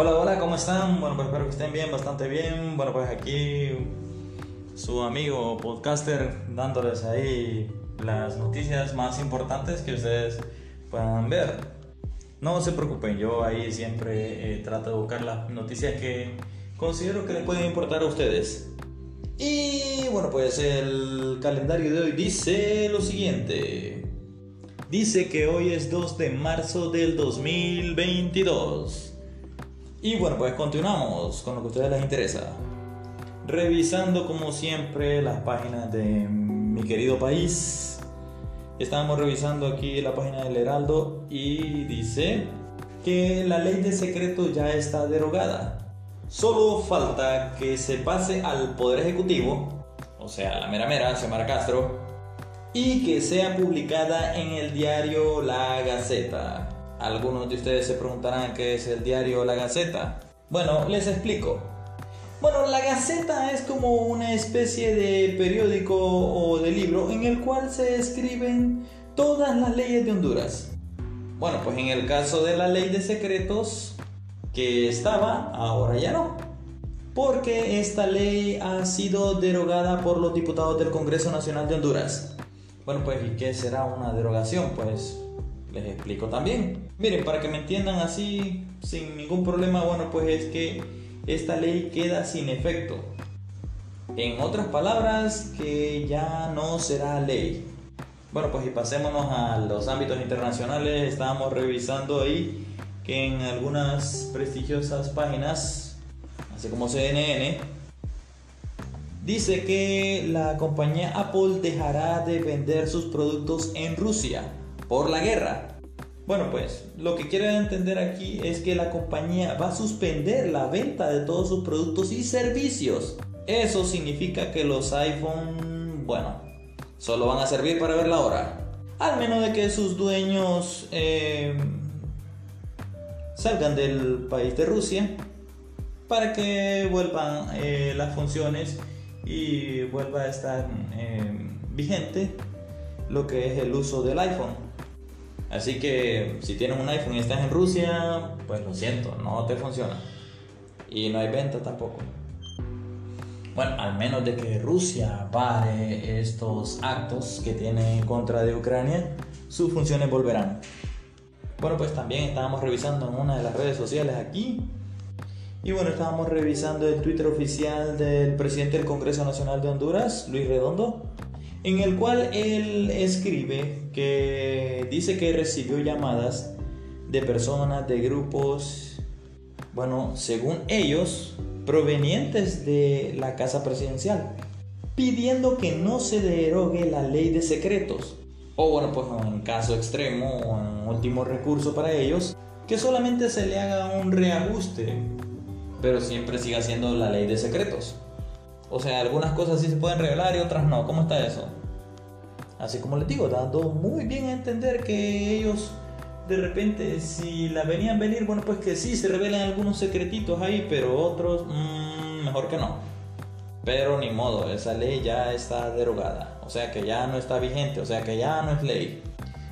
Hola, hola, ¿cómo están? Bueno, pues espero que estén bien, bastante bien. Bueno, pues aquí su amigo podcaster dándoles ahí las noticias más importantes que ustedes puedan ver. No se preocupen, yo ahí siempre eh, trato de buscar las noticias que considero que les pueden importar a ustedes. Y bueno, pues el calendario de hoy dice lo siguiente. Dice que hoy es 2 de marzo del 2022. Y bueno, pues continuamos con lo que a ustedes les interesa. Revisando como siempre las páginas de mi querido país. Estamos revisando aquí la página del Heraldo y dice que la ley de secreto ya está derogada. Solo falta que se pase al Poder Ejecutivo, o sea, la mera mera, Xiomara Castro, y que sea publicada en el diario La Gaceta. Algunos de ustedes se preguntarán qué es el diario La Gaceta. Bueno, les explico. Bueno, la Gaceta es como una especie de periódico o de libro en el cual se escriben todas las leyes de Honduras. Bueno, pues en el caso de la ley de secretos que estaba, ahora ya no. Porque esta ley ha sido derogada por los diputados del Congreso Nacional de Honduras. Bueno, pues ¿y qué será una derogación? Pues les explico también. Miren, para que me entiendan así, sin ningún problema, bueno, pues es que esta ley queda sin efecto. En otras palabras, que ya no será ley. Bueno, pues y pasémonos a los ámbitos internacionales. Estábamos revisando ahí que en algunas prestigiosas páginas, así como CNN, dice que la compañía Apple dejará de vender sus productos en Rusia por la guerra. Bueno, pues lo que quiero entender aquí es que la compañía va a suspender la venta de todos sus productos y servicios. Eso significa que los iPhone, bueno, solo van a servir para ver la hora. Al menos de que sus dueños eh, salgan del país de Rusia para que vuelvan eh, las funciones y vuelva a estar eh, vigente lo que es el uso del iPhone. Así que si tienes un iPhone y estás en Rusia, pues lo siento, no te funciona. Y no hay venta tampoco. Bueno, al menos de que Rusia pare estos actos que tiene en contra de Ucrania, sus funciones volverán. Bueno, pues también estábamos revisando en una de las redes sociales aquí. Y bueno, estábamos revisando el Twitter oficial del presidente del Congreso Nacional de Honduras, Luis Redondo, en el cual él escribe que dice que recibió llamadas de personas, de grupos, bueno, según ellos, provenientes de la casa presidencial, pidiendo que no se derogue la ley de secretos. O bueno, pues en caso extremo en último recurso para ellos, que solamente se le haga un reajuste, pero siempre siga siendo la ley de secretos. O sea, algunas cosas sí se pueden revelar y otras no. ¿Cómo está eso? Así como les digo, dando muy bien a entender que ellos de repente si la venían venir, bueno pues que sí, se revelan algunos secretitos ahí, pero otros mmm, mejor que no. Pero ni modo, esa ley ya está derogada, o sea que ya no está vigente, o sea que ya no es ley.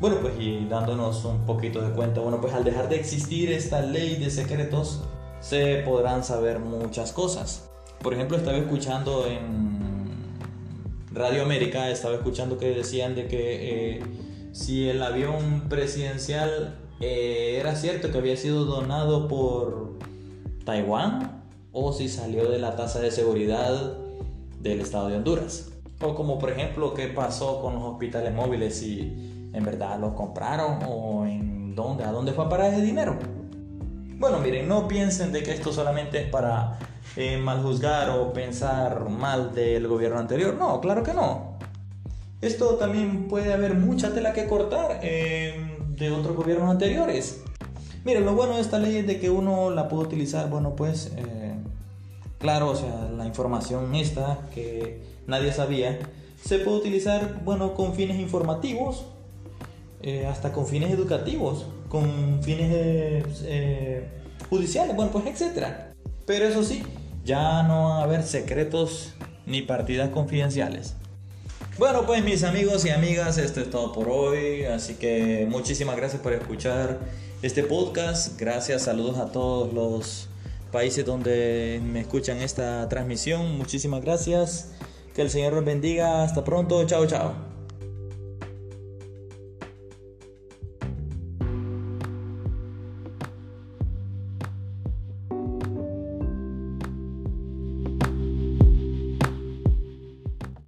Bueno, pues y dándonos un poquito de cuenta, bueno, pues al dejar de existir esta ley de secretos, se podrán saber muchas cosas. Por ejemplo, estaba escuchando en Radio América, estaba escuchando que decían de que eh, si el avión presidencial eh, era cierto que había sido donado por Taiwán o si salió de la tasa de seguridad del estado de Honduras. O como por ejemplo qué pasó con los hospitales móviles, si en verdad los compraron o en dónde, a dónde fue a parar ese dinero. Bueno, miren, no piensen de que esto solamente es para eh, mal juzgar o pensar mal del gobierno anterior. No, claro que no. Esto también puede haber mucha tela que cortar eh, de otros gobiernos anteriores. Miren, lo bueno de esta ley es de que uno la puede utilizar, bueno, pues, eh, claro, o sea, la información esta que nadie sabía, se puede utilizar, bueno, con fines informativos, eh, hasta con fines educativos, con fines judiciales, bueno, pues, etcétera. Pero eso sí, ya no va a haber secretos ni partidas confidenciales. Bueno, pues mis amigos y amigas, esto es todo por hoy. Así que muchísimas gracias por escuchar este podcast. Gracias, saludos a todos los países donde me escuchan esta transmisión. Muchísimas gracias. Que el Señor los bendiga. Hasta pronto. Chao, chao.